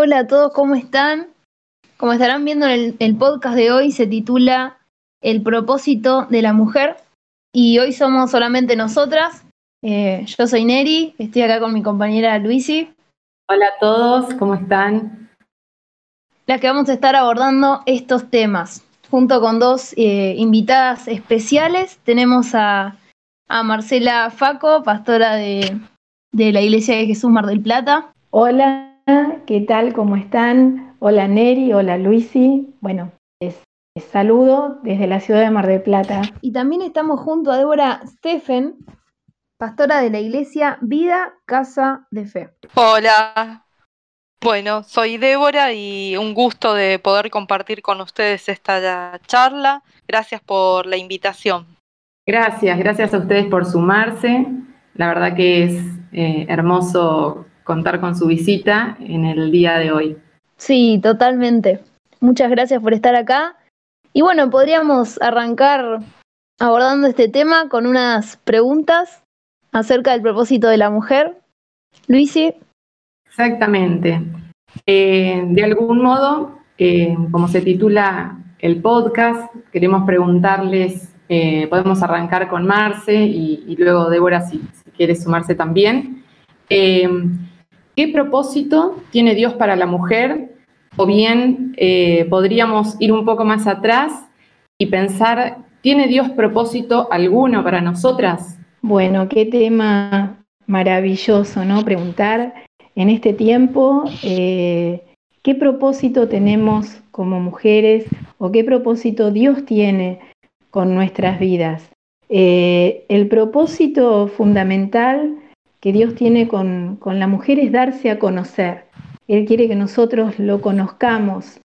Hola a todos, ¿cómo están? Como estarán viendo, el, el podcast de hoy se titula El propósito de la mujer y hoy somos solamente nosotras. Eh, yo soy Neri, estoy acá con mi compañera Luisi. Hola a todos, ¿cómo están? Las que vamos a estar abordando estos temas. Junto con dos eh, invitadas especiales, tenemos a, a Marcela Faco, pastora de, de la Iglesia de Jesús Mar del Plata. Hola, ¿qué tal? ¿Cómo están? Hola Neri, hola Luisi. Bueno, les, les saludo desde la ciudad de Mar del Plata. Y también estamos junto a Débora Steffen, pastora de la Iglesia Vida Casa de Fe. Hola. Bueno, soy Débora y un gusto de poder compartir con ustedes esta charla. Gracias por la invitación. Gracias, gracias a ustedes por sumarse. La verdad que es eh, hermoso contar con su visita en el día de hoy. Sí, totalmente. Muchas gracias por estar acá. Y bueno, podríamos arrancar abordando este tema con unas preguntas acerca del propósito de la mujer. Luisi. Exactamente. Eh, de algún modo, eh, como se titula el podcast, queremos preguntarles, eh, podemos arrancar con Marce y, y luego Débora si, si, quiere sumarse también. ¿Qué propósito tiene Dios para la mujer? O bien eh, podríamos ir un poco más atrás y pensar, ¿tiene Dios propósito alguno para nosotras? Bueno, qué tema maravilloso, ¿no? Preguntar en este tiempo eh, qué propósito tenemos como mujeres o qué propósito Dios tiene con nuestras vidas. Eh, el propósito fundamental que Dios tiene con, con, la mujer es darse a conocer. Él quiere que nosotros lo conozcamos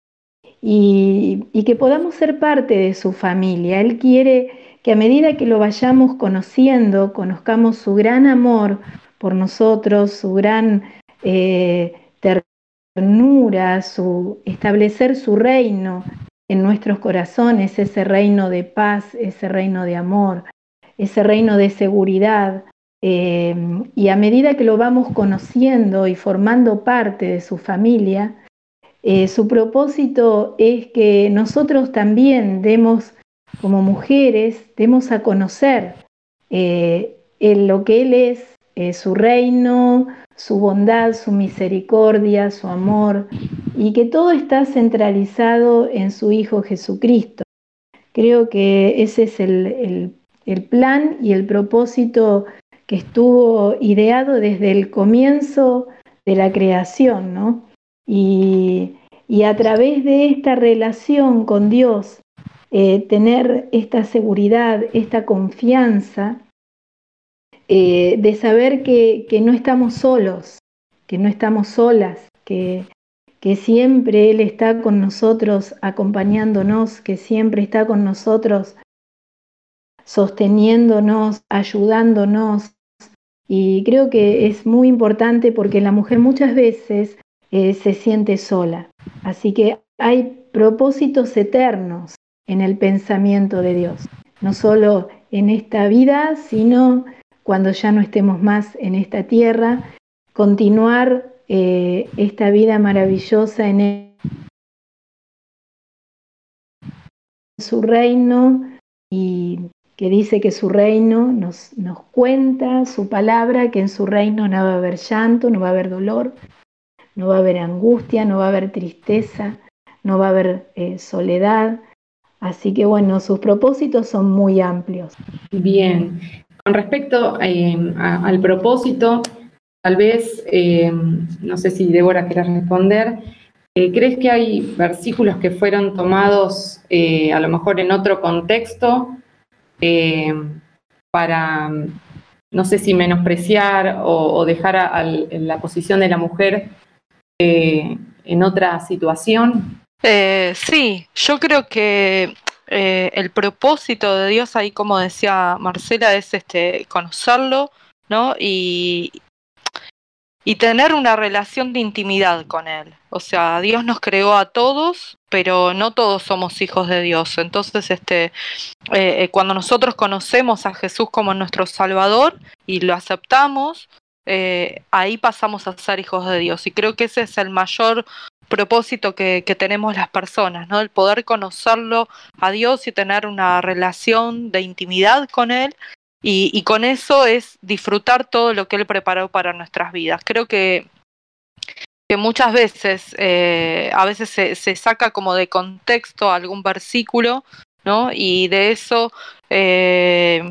y, y que podamos ser parte de su familia. Él quiere que a medida que lo vayamos conociendo, conozcamos su gran amor por nosotros, su gran eh, ternura, su, establecer su reino en nuestros corazones, ese reino de paz, ese reino de amor, ese reino de seguridad. Eh, y a medida que lo vamos conociendo y formando parte de su familia, eh, su propósito es que nosotros también demos, como mujeres, demos a conocer eh, lo que Él es, su reino, su bondad, su misericordia, su amor, y que todo está centralizado en su Hijo Jesucristo. Creo que ese es el, el plan y el propósito que estuvo ideado desde el comienzo de la creación, ¿no? Y, y a través de esta relación con Dios, eh, tener esta seguridad, esta confianza eh, de saber que, que, no estamos solos, que no estamos solas, que, que siempre Él está con nosotros acompañándonos, que siempre está con nosotros sosteniéndonos, ayudándonos. Y creo que es muy importante porque la mujer muchas veces eh, se siente sola. Así que hay propósitos eternos en el pensamiento de Dios, no solo en esta vida, sino cuando ya no estemos más en esta tierra, continuar eh, esta vida maravillosa en su reino y que dice que su reino nos, nos cuenta su palabra, que en su reino no va a haber llanto, no va a haber dolor, no va a haber angustia, no va a haber tristeza, no va a haber eh, soledad. Así que bueno, sus propósitos son muy amplios. Bien, con respecto eh, al propósito, tal vez, eh, no sé si Débora quiere responder, ¿crees que hay versículos que fueron tomados a lo mejor en otro contexto para, no sé si menospreciar o, dejar a, la posición de la mujer eh, en otra situación? Eh, sí, yo creo que eh, el propósito de Dios ahí, como decía Marcela, es este conocerlo, ¿no? Y, y tener una relación de intimidad con Él. O sea, Dios nos creó a todos, pero no todos somos hijos de Dios. Entonces, este, eh, cuando nosotros conocemos a Jesús como nuestro Salvador y lo aceptamos, eh, ahí pasamos a ser hijos de Dios. Y creo que ese es el mayor propósito que, tenemos las personas, ¿no? El poder conocerlo a Dios y tener una relación de intimidad con Él. Y, con eso es disfrutar todo lo que Él preparó para nuestras vidas. Creo que, que muchas veces, eh, a veces se, se, saca como de contexto algún versículo, ¿no? Y de eso eh,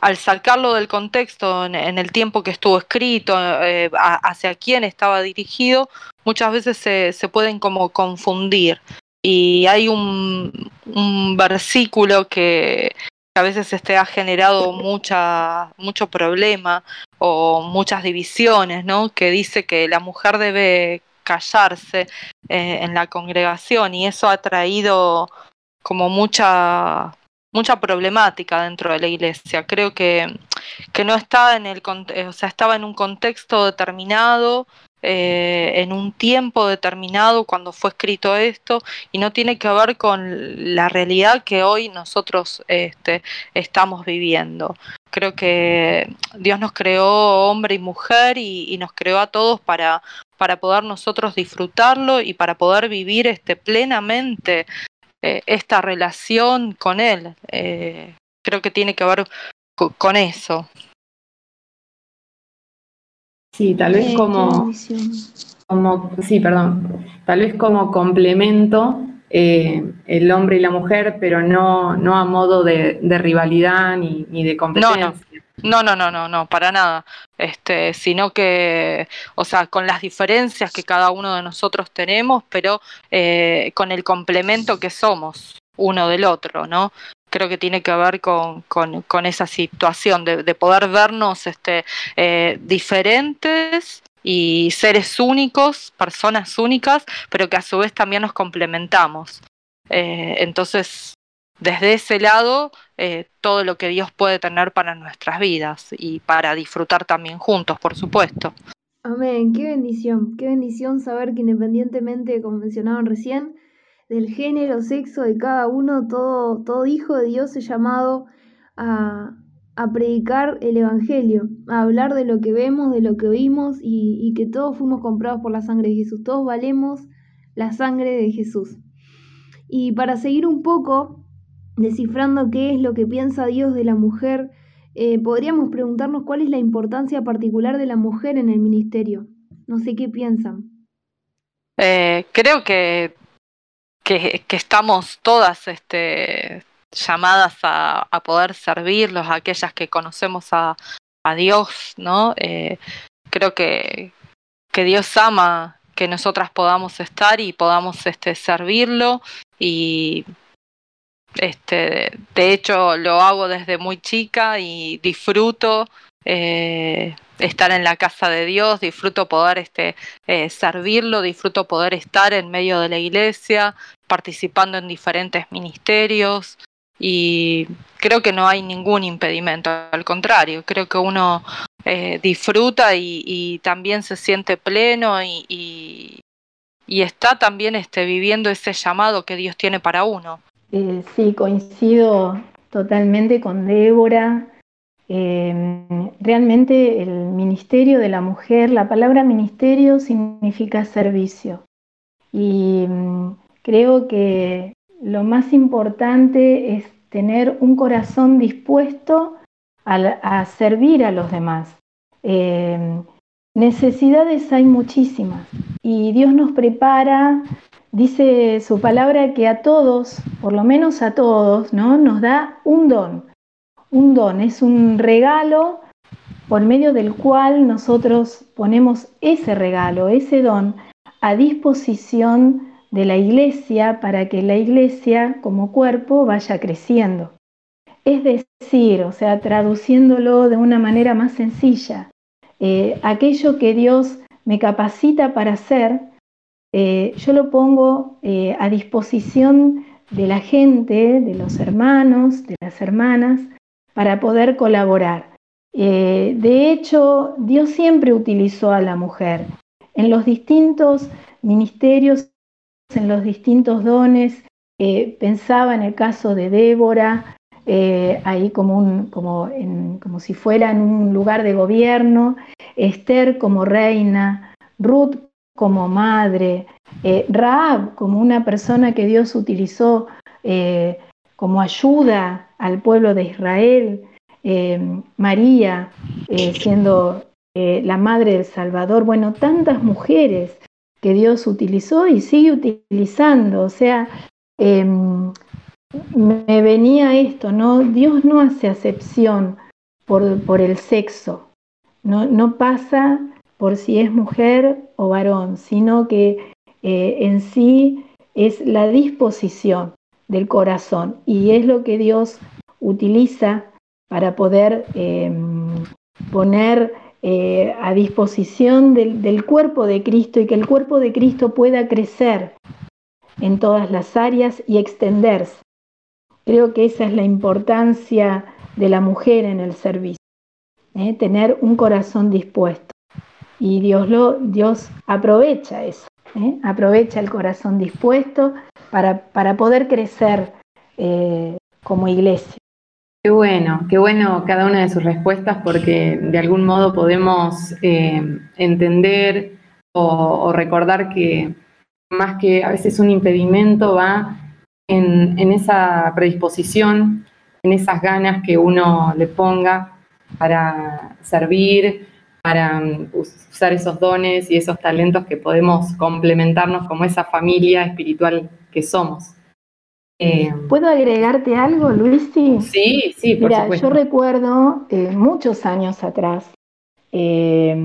al sacarlo del contexto en, el tiempo que estuvo escrito, eh, hacia quién estaba dirigido, muchas veces se, pueden como confundir. Y hay un, versículo que, a veces este, ha generado mucha, mucho problema o muchas divisiones, ¿no? que dice que la mujer debe callarse eh, en la congregación y eso ha traído como mucha mucha problemática dentro de la iglesia. Creo que, que no estaba en el o sea, estaba en un contexto determinado, eh, en un tiempo determinado cuando fue escrito esto, y no tiene que ver con la realidad que hoy nosotros este, estamos viviendo. Creo que Dios nos creó hombre y mujer y, nos creó a todos para, poder nosotros disfrutarlo y para poder vivir este, plenamente eh, esta relación con él. Eh, creo que tiene que ver con eso. Sí, tal vez como, como, sí, perdón, tal vez como complemento eh, el hombre y la mujer, pero no, no a modo de, rivalidad ni, ni, de competencia. No, no, no, no, no, para nada. Este, sino que, o sea, con las diferencias que cada uno de nosotros tenemos, pero eh, con el complemento que somos uno del otro, ¿no? Creo que tiene que ver con, con, esa situación de, de, poder vernos este, eh, diferentes y seres únicos, personas únicas, pero que a su vez también nos complementamos. Eh, entonces, desde ese lado eh, todo lo que Dios puede tener para nuestras vidas y para disfrutar también juntos, por supuesto. Amén, qué bendición, qué bendición saber que independientemente, como mencionaban recién, del género, sexo de cada uno, todo, todo hijo de Dios es llamado a, a predicar el Evangelio, a hablar de lo que vemos, de lo que oímos y, que todos fuimos comprados por la sangre de Jesús, todos valemos la sangre de Jesús. Y para seguir un poco descifrando qué es lo que piensa Dios de la mujer, eh, podríamos preguntarnos cuál es la importancia particular de la mujer en el ministerio. No sé qué piensan. Eh, creo que, que, estamos todas este, llamadas a, poder servirlos, a aquellas que conocemos a, Dios, ¿no? Eh, creo que, que Dios ama que nosotras podamos estar y podamos este, servirlo y este, de hecho, lo hago desde muy chica y disfruto eh, estar en la casa de Dios, disfruto poder este, eh, servirlo, disfruto poder estar en medio de la iglesia, participando en diferentes ministerios y creo que no hay ningún impedimento, al contrario, creo que uno eh, disfruta y, también se siente pleno y, y, está también este, viviendo ese llamado que Dios tiene para uno. Eh, sí, coincido totalmente con Débora. Em, realmente el ministerio de la mujer, la palabra ministerio significa servicio. Y mm, creo que lo más importante es tener un corazón dispuesto a, servir a los demás. Em, necesidades hay muchísimas y Dios nos prepara dice su palabra que a todos, por lo menos a todos, ¿no? nos da un don. Un don es un regalo por medio del cual nosotros ponemos ese regalo, ese don, a disposición de la iglesia para que la iglesia como cuerpo vaya creciendo. Es decir, o sea, traduciéndolo de una manera más sencilla, eh, aquello que Dios me capacita para hacer, eh, yo lo pongo eh, a disposición de la gente, de los hermanos, de las hermanas, para poder colaborar. Eh, de hecho, Dios siempre utilizó a la mujer en los distintos ministerios, en los distintos dones. pensaba en el caso de Débora, eh, ahí como, un, como, si fuera en un lugar de gobierno, Esther como reina, Ruth como madre, eh, Raab como una persona que Dios utilizó eh, como ayuda al pueblo de Israel, María siendo la madre del Salvador, bueno, tantas mujeres que Dios utilizó y sigue utilizando, o sea, em, me venía esto, ¿no? Dios no hace acepción por, por el sexo, no, no, pasa por si es mujer o varón, sino que eh, en sí es la disposición del corazón y es lo que Dios utiliza para poder em, poner eh, a disposición del, del, cuerpo de Cristo y que el cuerpo de Cristo pueda crecer en todas las áreas y extenderse. Creo que esa es la importancia de la mujer en el servicio, ¿eh? tener un corazón dispuesto. Y Dios, lo, Dios aprovecha eso, ¿eh? aprovecha el corazón dispuesto para, para poder crecer eh, como iglesia. Qué bueno, qué bueno cada una de sus respuestas porque de algún modo podemos entender o, o recordar que más que a veces un impedimento va en, esa predisposición, en esas ganas que uno le ponga para servir, para um, usar esos dones y esos talentos que podemos complementarnos como esa familia espiritual que somos. Eh, ¿Puedo agregarte algo, Luis? Sí, sí, por Mira, yo recuerdo eh, muchos años atrás, eh,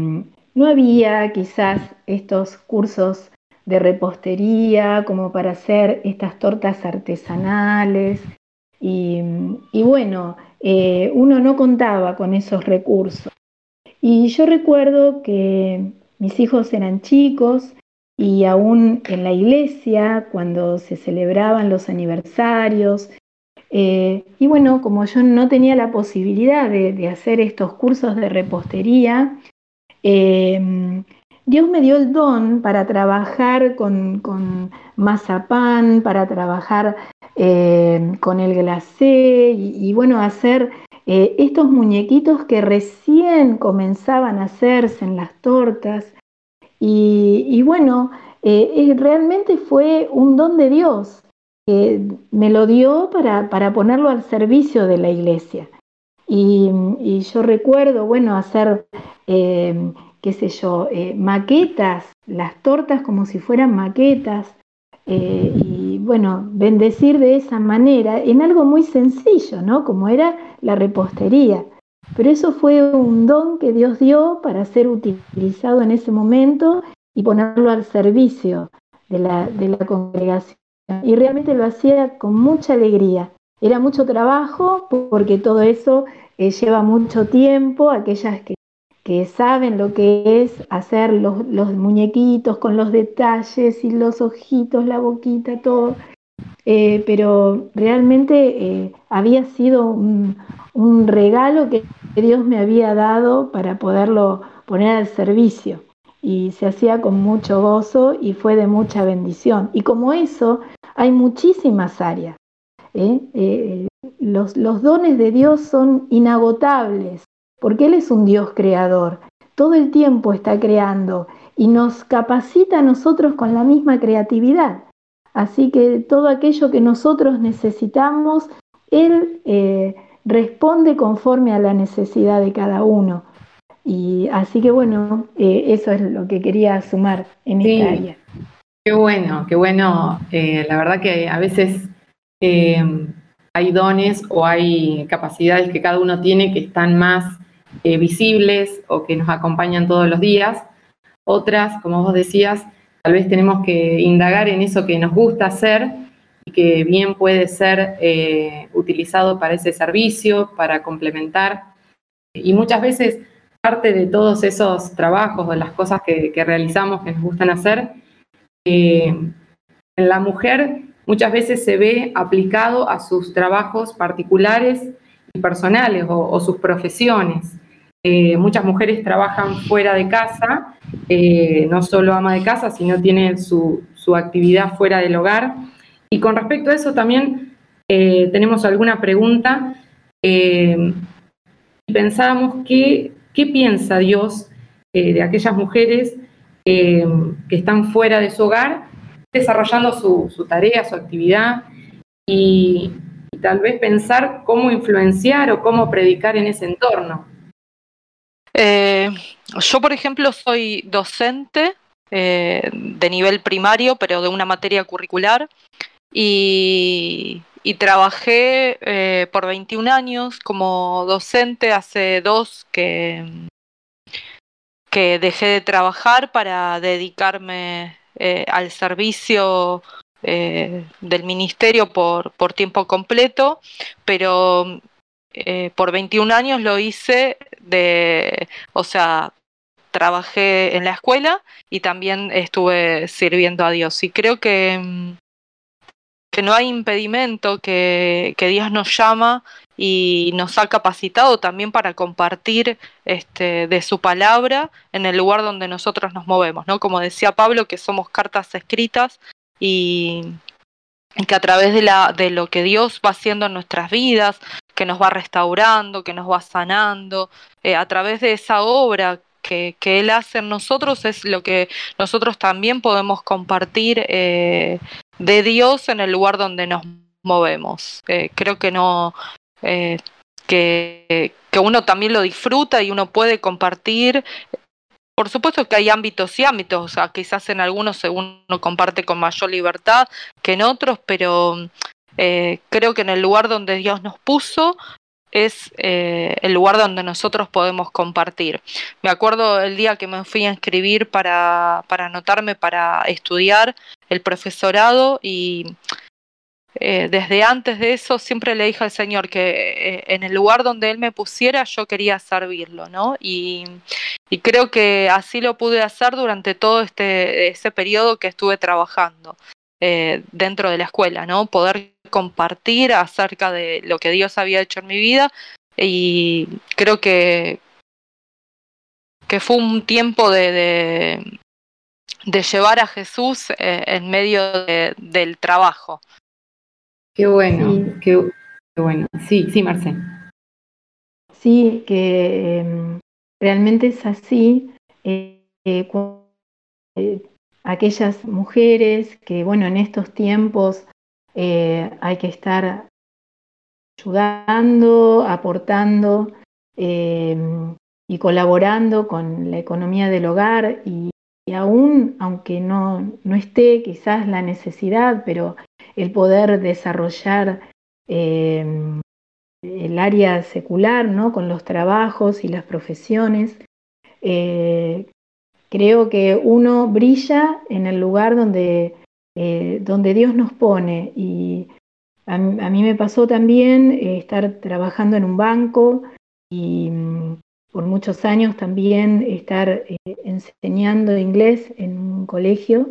no había quizás estos cursos de repostería, como para hacer estas tortas artesanales. Y, bueno, uno no contaba con esos recursos. Y yo recuerdo que mis hijos eran chicos y aún en la iglesia, cuando se celebraban los aniversarios, eh, y bueno, como yo no tenía la posibilidad de, hacer estos cursos de repostería, eh, Dios me dio el don para trabajar con, con mazapán, para trabajar eh, con el glacé y, bueno, hacer eh, estos muñequitos que recién comenzaban a hacerse en las tortas. Y, bueno, eh, realmente fue un don de Dios. que me lo dio para, para, ponerlo al servicio de la iglesia. Y, yo recuerdo, bueno, hacer qué sé yo, eh, maquetas, las tortas como si fueran maquetas, eh, bueno, bendecir de esa manera en algo muy sencillo, ¿no? Como era la repostería. Pero eso fue un don que Dios dio para ser utilizado en ese momento y ponerlo al servicio de la, de la congregación. Y realmente lo hacía con mucha alegría. Era mucho trabajo porque todo eso eh, lleva mucho tiempo, aquellas que que saben lo que es hacer los, muñequitos con los detalles y los ojitos, la boquita, todo. Eh, pero realmente eh, había sido un, regalo que Dios me había dado para poderlo poner al servicio y se hacía con mucho gozo y fue de mucha bendición. Y como eso, hay muchísimas áreas. ¿eh? los, los dones de Dios son inagotables porque Él es un Dios creador. Todo el tiempo está creando y nos capacita a nosotros con la misma creatividad. Así que todo aquello que nosotros necesitamos, Él eh, responde conforme a la necesidad de cada uno. Y así que bueno, eh, eso es lo que quería sumar en esta área. Qué bueno, qué bueno. Eh, la verdad que a veces hay dones o hay capacidades que cada uno tiene que están más eh, visibles o que nos acompañan todos los días. Otras, como vos decías, tal vez tenemos que indagar en eso que nos gusta hacer y que bien puede ser eh, utilizado para ese servicio, para complementar. Y muchas veces parte de todos esos trabajos o las cosas que, realizamos que nos gustan hacer, eh, en la mujer muchas veces se ve aplicado a sus trabajos particulares y personales o sus profesiones. Eh, muchas mujeres trabajan fuera de casa, eh, no solo ama de casa, sino tienen su, actividad fuera del hogar. Y con respecto a eso también eh, tenemos alguna pregunta y pensábamos que, qué piensa Dios de aquellas mujeres que están fuera de su hogar, desarrollando su, tarea, su actividad y, tal vez pensar cómo influenciar o cómo predicar en ese entorno. Yo, por ejemplo, soy docente eh, de nivel primario, pero de una materia curricular. Y, trabajé eh, por 21 años como docente, hace dos que, dejé de trabajar para dedicarme eh, al servicio del ministerio por, tiempo completo, pero por 21 años lo hice de, o sea, trabajé en la escuela y también estuve sirviendo a Dios. Y creo que, mm, que no hay impedimento, que, que Dios nos llama y nos ha capacitado también para compartir este, de su palabra en el lugar donde nosotros nos movemos, ¿no? Como decía Pablo, que somos cartas escritas y, que a través de, la, de lo que Dios va haciendo en nuestras vidas, que nos va restaurando, que nos va sanando, eh, a través de esa obra que, Él hace en nosotros es lo que nosotros también podemos compartir eh, de Dios en el lugar donde nos movemos. Eh, creo que no, que, que uno también lo disfruta y uno puede compartir por supuesto que hay ámbitos y ámbitos, o sea, quizás en algunos uno comparte con mayor libertad que en otros, pero creo que en el lugar donde Dios nos puso, es eh, el lugar donde nosotros podemos compartir. Me acuerdo el día que me fui a inscribir para, para anotarme para estudiar el profesorado y eh, desde antes de eso siempre le dije al Señor que eh, en el lugar donde Él me pusiera yo quería servirlo, ¿no? Y, y creo que así lo pude hacer durante todo este ese periodo que estuve trabajando. dentro de la escuela, ¿no? Poder compartir acerca de lo que Dios había hecho en mi vida y creo que, que fue un tiempo de, de, llevar a Jesús eh, en medio del trabajo. Qué bueno, qué, bueno. Sí, sí, Marce. Sí, que em, realmente es así. Eh, eh, aquellas mujeres que, bueno, en estos tiempos eh, hay que estar ayudando, aportando eh, y colaborando con la economía del hogar y, aún, aunque no, no, esté quizás la necesidad, pero el poder desarrollar eh, el área secular, ¿no? Con los trabajos y las profesiones. creo que uno brilla en el lugar donde eh, donde Dios nos pone. Y a, mí me pasó también eh, estar trabajando en un banco y mm, por muchos años también estar eh, enseñando inglés en un colegio.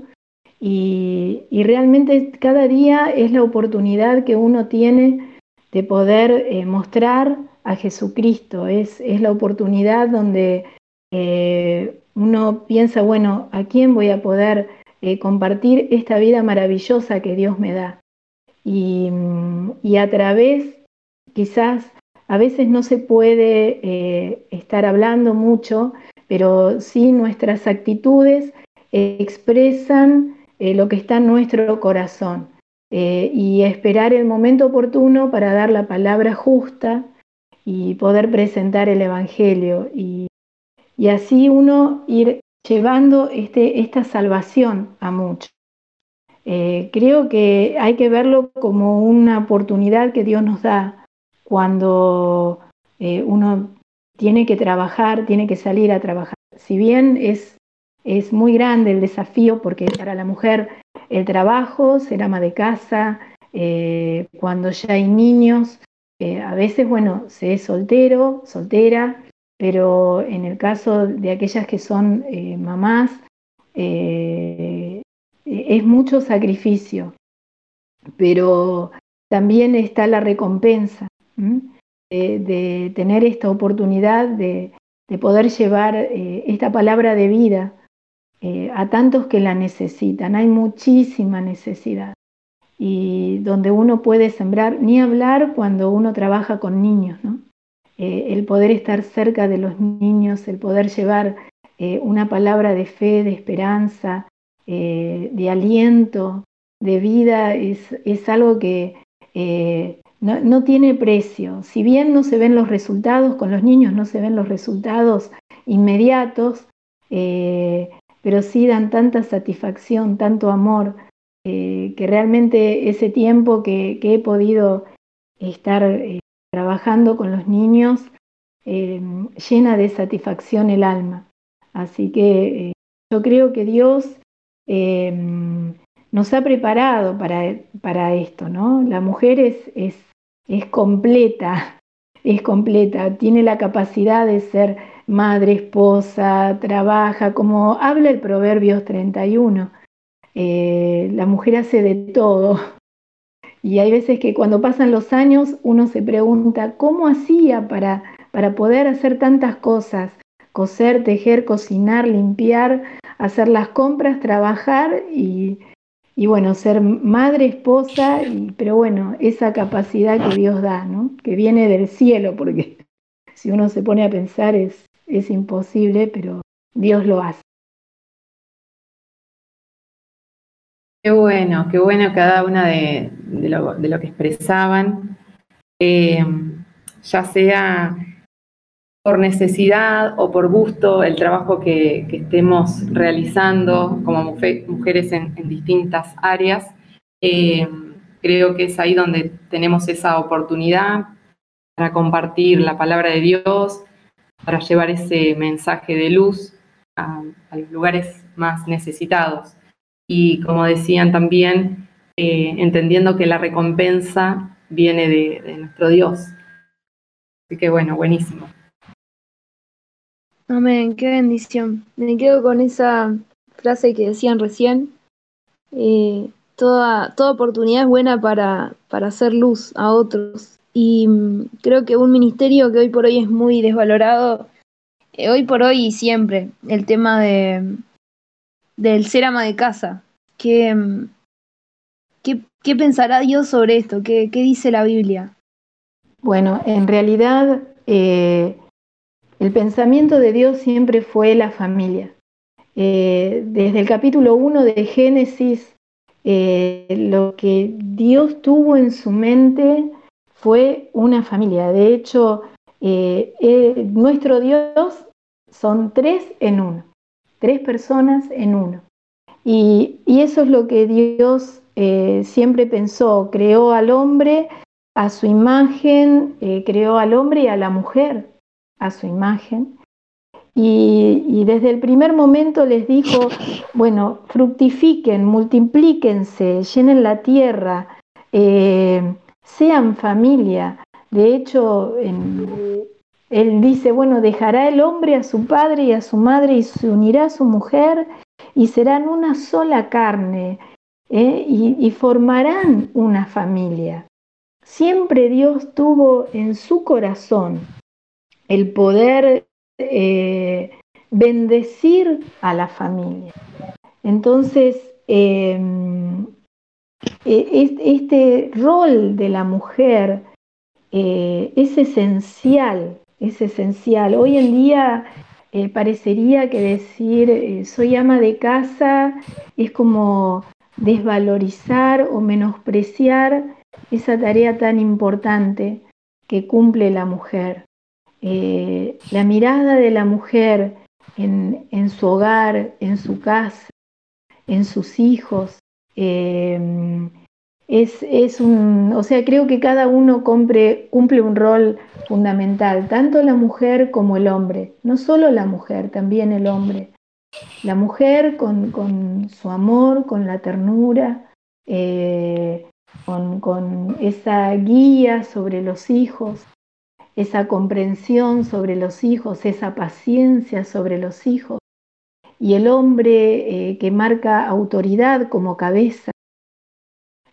Y, realmente cada día es la oportunidad que uno tiene de poder mostrar a Jesucristo. Es, es la oportunidad donde uno piensa, bueno, ¿a quién voy a poder eh, compartir esta vida maravillosa que Dios me da. Mm, y, a través, quizás, a veces no se puede eh, estar hablando mucho, pero sí nuestras actitudes expresan eh, lo que está en nuestro corazón. y esperar el momento oportuno para dar la palabra justa y poder presentar el Evangelio. Y, y así uno ir llevando este, esta salvación a muchos. Eh, creo que hay que verlo como una oportunidad que Dios nos da cuando eh, uno tiene que trabajar, tiene que salir a trabajar. Si bien es, es muy grande el desafío, porque para la mujer el trabajo, ser ama de casa, eh, cuando ya hay niños, a veces, bueno, se es soltero, soltera, pero en el caso de aquellas que son eh, mamás, eh, es mucho sacrificio, pero también está la recompensa de, tener esta oportunidad de, poder llevar eh, esta palabra de vida a tantos que la necesitan. Hay muchísima necesidad. y donde uno puede sembrar, ni hablar cuando uno trabaja con niños, ¿no? Eh, el poder estar cerca de los niños, el poder llevar eh, una palabra de fe, de esperanza, eh, de aliento, de vida, es, es algo que no, no, tiene precio. Si bien no se ven los resultados, con los niños no se ven los resultados inmediatos, pero sí dan tanta satisfacción, tanto amor, que realmente ese tiempo que, que he podido estar trabajando con los niños eh, llena de satisfacción el alma. Así que eh, yo creo que Dios eh, nos ha preparado para, para, esto, ¿no? La mujer es, es, es completa, es completa, tiene la capacidad de ser madre, esposa, trabaja, como habla el Proverbios 31. la mujer hace de todo, y hay veces que cuando pasan los años uno se pregunta, ¿cómo hacía para, para poder hacer tantas cosas? Coser, tejer, cocinar, limpiar, hacer las compras, trabajar y, y bueno, ser madre, esposa, pero bueno, esa capacidad que Dios da, ¿no? Que viene del cielo, porque si uno se pone a pensar es, es imposible, pero Dios lo hace. Qué bueno, qué bueno cada una de, lo, que expresaban, eh, ya sea por necesidad o por gusto, el trabajo que, estemos realizando como mujeres en, distintas áreas. Eh, creo que es ahí donde tenemos esa oportunidad para compartir la palabra de Dios, para llevar ese mensaje de luz a los lugares más necesitados y como decían también, eh, entendiendo que la recompensa viene de, nuestro Dios. Así que bueno, buenísimo. Amén, qué bendición. Me quedo con esa frase que decían recién. Eh, toda, toda oportunidad es buena para, para hacer luz a otros. Y mm, creo que un ministerio que hoy por hoy es muy desvalorado, eh, hoy por hoy y siempre, el tema de, del ser ama de casa. ¿Qué, qué, pensará Dios sobre esto? ¿Qué, dice la Biblia? Bueno, en realidad eh, el pensamiento de Dios siempre fue la familia. Eh, desde el capítulo 1 de Génesis, eh, lo que Dios tuvo en su mente fue una familia. De hecho, nuestro Dios son tres en uno tres personas en uno. Y, eso es lo que Dios eh, siempre pensó, creó al hombre a su imagen, eh, creó al hombre y a la mujer a su imagen. Y, desde el primer momento les dijo, bueno, fructifiquen, multiplíquense, llenen la tierra, eh, sean familia. De hecho, en, él dice, bueno, dejará el hombre a su padre y a su madre y se unirá a su mujer y serán una sola carne ¿eh? y, formarán una familia. Siempre Dios tuvo en su corazón el poder eh, bendecir a la familia. Entonces, em, e, este rol de la mujer eh, es esencial es esencial. Hoy en día eh, parecería que decir eh, soy ama de casa es como desvalorizar o menospreciar esa tarea tan importante que cumple la mujer. Eh, la mirada de la mujer en, en, su hogar, en su casa, en sus hijos, es, un, o sea, creo que cada uno cumple, un rol fundamental, tanto la mujer como el hombre, no solo la mujer, también el hombre. La mujer con, su amor, con la ternura, eh, con, con esa guía sobre los hijos, esa comprensión sobre los hijos, esa paciencia sobre los hijos. Y el hombre eh, que marca autoridad como cabeza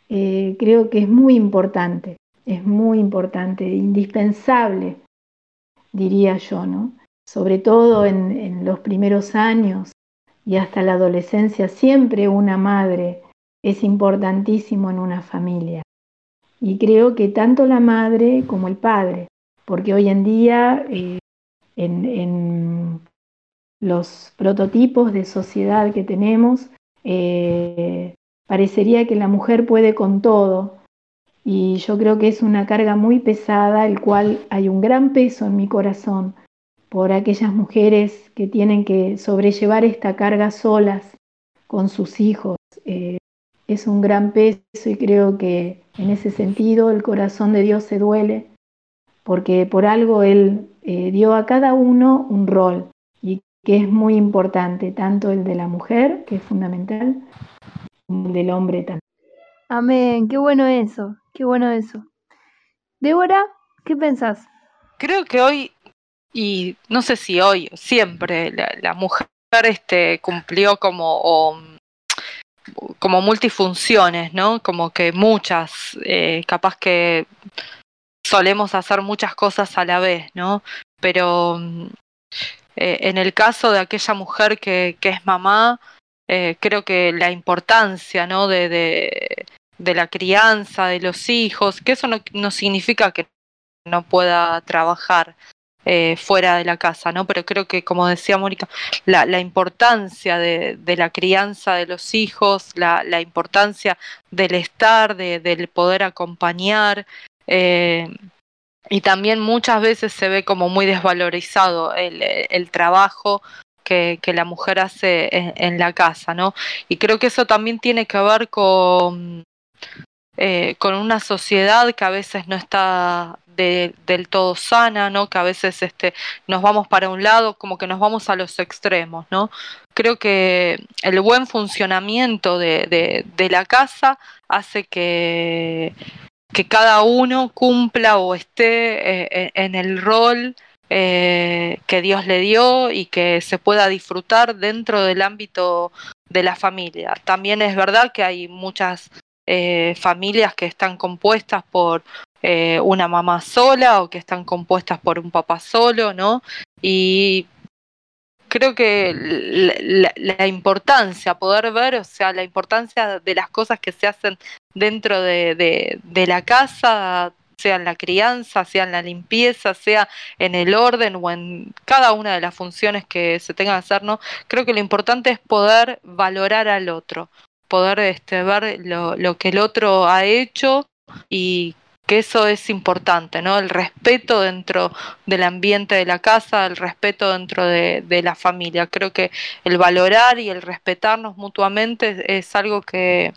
eh, creo que es muy importante, es muy importante, indispensable, diría yo, ¿no? Sobre todo en, los primeros años y hasta la adolescencia, siempre una madre es importantísimo en una familia. Y creo que tanto la madre como el padre, porque hoy en día eh, en, los prototipos de sociedad que tenemos, eh, parecería que la mujer puede con todo. Y yo creo que es una carga muy pesada, el cual hay un gran peso en mi corazón por aquellas mujeres que tienen que sobrellevar esta carga solas con sus hijos. Eh, es un gran peso y creo que en ese sentido el corazón de Dios se duele porque por algo Él eh, dio a cada uno un rol y que es muy importante, tanto el de la mujer, que es fundamental, del hombre también. Amén, qué bueno eso, qué bueno eso. Débora, ¿qué pensás? Creo que hoy, y no sé si hoy, siempre, la, mujer este, cumplió como como multifunciones, ¿no? Como que muchas, eh, capaz que solemos hacer muchas cosas a la vez, ¿no? Pero mm, eh, en el caso de aquella mujer que, que es mamá, eh, creo que la importancia, ¿no? De, de, la crianza de los hijos, que eso no, no significa que no pueda trabajar, eh, fuera de la casa, ¿no? Pero creo que, como decía Mónica, la, la importancia de, de, la crianza de los hijos, la, la importancia del estar, de, del poder acompañar, eh, y también muchas veces se ve como muy desvalorizado el, el trabajo que, la mujer hace en, la casa, ¿no? Y creo que eso también tiene que ver con, eh, con una sociedad que a veces no está del todo sana, ¿no? Que a veces este, nos vamos para un lado, como que nos vamos a los extremos, ¿no? Creo que el buen funcionamiento de, de, de la casa hace que, que cada uno cumpla o esté eh, en el rol eh, que Dios le dio y que se pueda disfrutar dentro del ámbito de la familia. También es verdad que hay muchas eh, familias que están compuestas por eh, una mamá sola o que están compuestas por un papá solo, ¿no? Y creo que la, importancia, poder ver, o sea, la importancia de las cosas que se hacen dentro de, de, de la casa, sea en la crianza, sea en la limpieza, sea en el orden o en cada una de las funciones que se tengan que hacer, ¿no? Creo que lo importante es poder valorar al otro, poder este, ver lo, lo que el otro ha hecho y que eso es importante, ¿no? El respeto dentro del ambiente de la casa, el respeto dentro de, de la familia. Creo que el valorar y el respetarnos mutuamente es, es algo que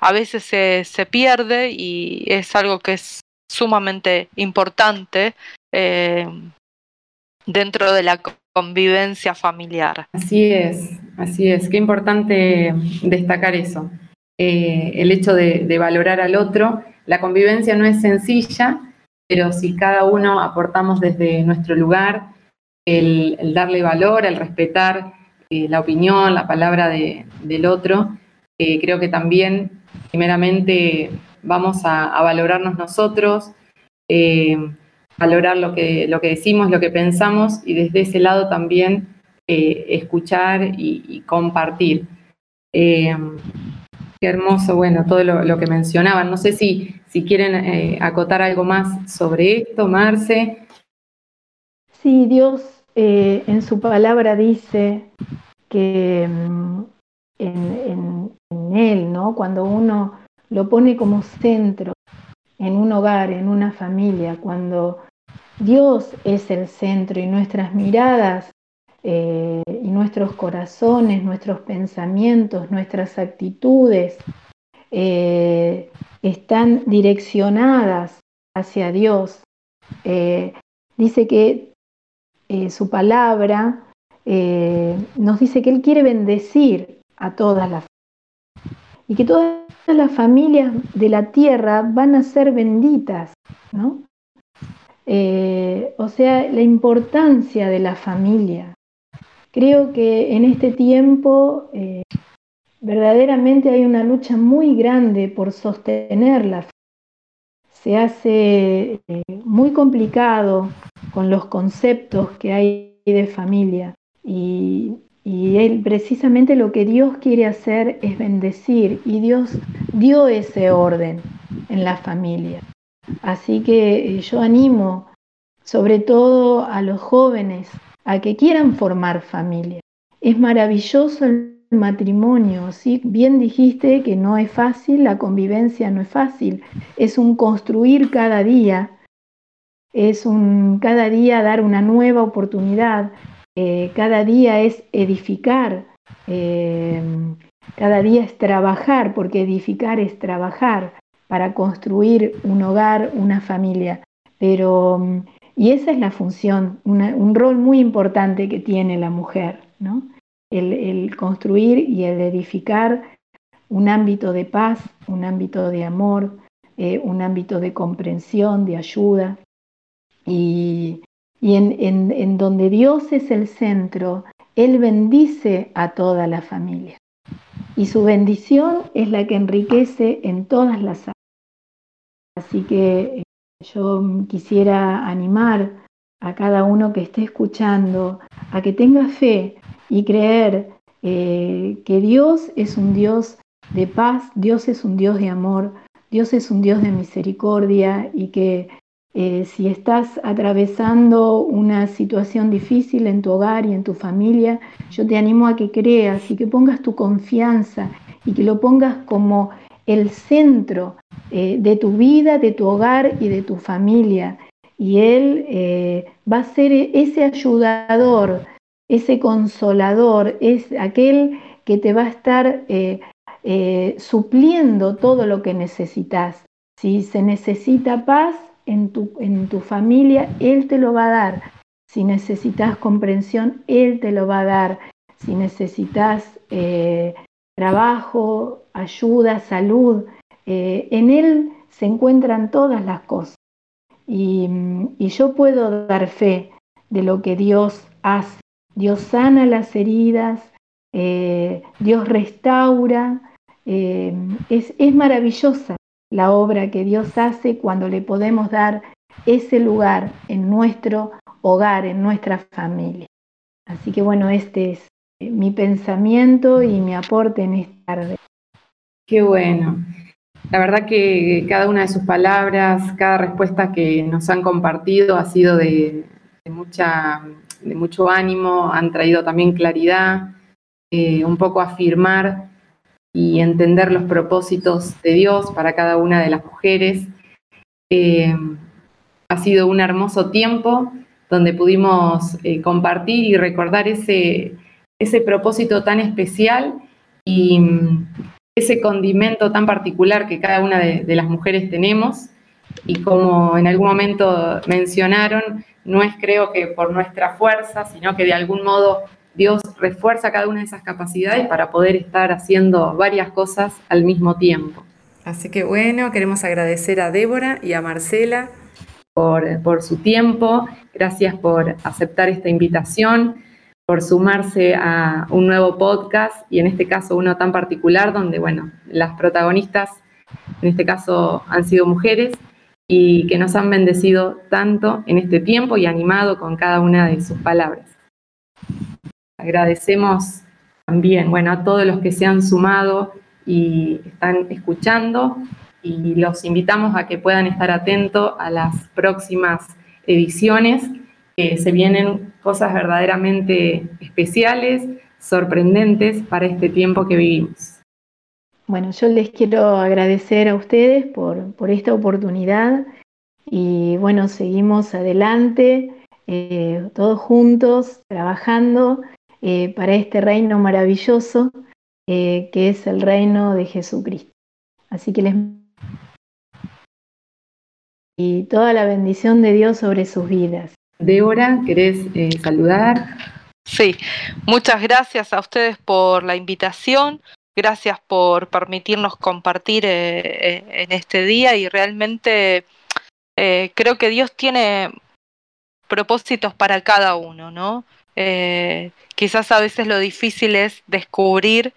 a veces se, se, pierde y es algo que es sumamente importante eh, dentro de la convivencia familiar. Así es, así es. Qué importante destacar eso. Eh, el hecho de, valorar al otro la convivencia no es sencilla, pero si cada uno aportamos desde nuestro lugar el, darle valor, el respetar eh, la opinión, la palabra de, del otro, creo que también, primeramente, vamos a, valorarnos nosotros, eh, valorar lo que, lo que decimos, lo que pensamos y desde ese lado también eh, escuchar y, compartir. Eh, Qué hermoso, bueno, todo lo, lo, que mencionaban. No sé si, si quieren acotar algo más sobre esto, Marce. Sí, Dios en su palabra dice que mm, en, en, Él, ¿no? Cuando uno lo pone como centro en un hogar, en una familia, cuando Dios es el centro y nuestras miradas eh, y nuestros corazones, nuestros pensamientos, nuestras actitudes eh, están direccionadas hacia Dios. Eh, dice que su palabra nos dice que Él quiere bendecir a todas las y que todas las familias de la tierra van a ser benditas, ¿no? Eh, o sea, la importancia de la familia, Creo que en este tiempo eh, verdaderamente hay una lucha muy grande por sostenerla. Se hace eh, muy complicado con los conceptos que hay de familia y, Y él, precisamente lo que Dios quiere hacer es bendecir y Dios dio ese orden en la familia. Así que eh, yo animo sobre todo a los jóvenes a que quieran formar familia. Es maravilloso el matrimonio, ¿sí? Bien dijiste que no es fácil, la convivencia no es fácil, es un construir cada día, es un cada día dar una nueva oportunidad, eh, cada día es edificar, eh, cada día es trabajar, porque edificar es trabajar para construir un hogar, una familia. Pero, y esa es la función, un rol muy importante que tiene la mujer, ¿no? El, construir y el edificar un ámbito de paz, un ámbito de amor, eh, un ámbito de comprensión, de ayuda. Y, y en, donde Dios es el centro, Él bendice a toda la familia. Y su bendición es la que enriquece en todas las áreas. Así que eh, yo quisiera animar a cada uno que esté escuchando a que tenga fe y creer eh, que Dios es un Dios de paz, Dios es un Dios de amor, Dios es un Dios de misericordia y que eh, si estás atravesando una situación difícil en tu hogar y en tu familia, yo te animo a que creas y que pongas tu confianza y que lo pongas como el centro eh, de tu vida, de tu hogar y de tu familia. Y Él eh, va a ser ese ayudador, ese consolador, es aquel que te va a estar supliendo todo lo que necesitas. Si se necesita paz, en tu, en tu familia, Él te lo va a dar. Si necesitas comprensión, Él te lo va a dar. Si necesitas eh, trabajo, ayuda, salud, eh, en Él se encuentran todas las cosas. Y, yo puedo dar fe de lo que Dios hace. Dios sana las heridas, eh, Dios restaura. es, es maravillosa la obra que Dios hace cuando le podemos dar ese lugar en nuestro hogar, en nuestra familia. Así que bueno, este es eh, mi pensamiento y mi aporte en esta tarde. Qué bueno. La verdad que cada una de sus palabras, cada respuesta que nos han compartido ha sido de, mucha, de mucho ánimo, han traído también claridad, eh, un poco afirmar y entender los propósitos de Dios para cada una de las mujeres. Eh, ha sido un hermoso tiempo donde pudimos eh, compartir y recordar ese, ese propósito tan especial y mm, ese condimento tan particular que cada una de, de, las mujeres tenemos. Y como en algún momento mencionaron, no es creo que por nuestra fuerza, sino que de algún modo Dios refuerza cada una de esas capacidades para poder estar haciendo varias cosas al mismo tiempo. Así que bueno, queremos agradecer a Débora y a Marcela por, su tiempo, gracias por aceptar esta invitación, por sumarse a un nuevo podcast y en este caso uno tan particular donde, bueno, las protagonistas en este caso han sido mujeres y que nos han bendecido tanto en este tiempo y animado con cada una de sus palabras. Agradecemos también, bueno, a todos los que se han sumado y están escuchando y los invitamos a que puedan estar atentos a las próximas ediciones, que se vienen cosas verdaderamente especiales, sorprendentes para este tiempo que vivimos. Bueno, yo les quiero agradecer a ustedes por, por esta oportunidad y bueno, seguimos adelante, eh, todos juntos, trabajando eh, para este reino maravilloso eh, que es el reino de Jesucristo. Así que les y toda la bendición de Dios sobre sus vidas. Débora, ¿querés eh, saludar? Sí, muchas gracias a ustedes por la invitación, gracias por permitirnos compartir en este día y realmente creo que Dios tiene propósitos para cada uno, ¿no? Eh, quizás a veces lo difícil es descubrir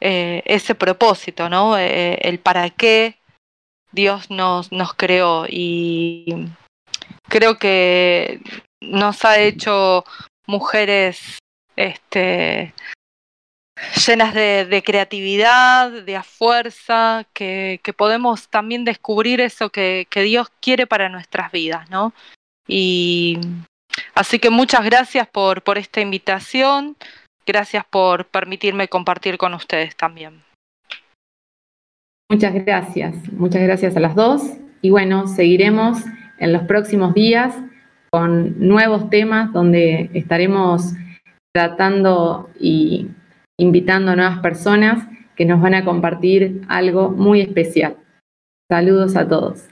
eh, ese propósito, ¿no? Eh, el para qué Dios nos, nos creó y creo que nos ha hecho mujeres este, llenas de, creatividad, de fuerza, que, podemos también descubrir eso que, que, Dios quiere para nuestras vidas, ¿no? Y así que muchas gracias por, por esta invitación, gracias por permitirme compartir con ustedes también. Muchas gracias, muchas gracias a las dos. Y bueno, seguiremos en los próximos días con nuevos temas donde estaremos tratando y invitando a nuevas personas que nos van a compartir algo muy especial. Saludos a todos.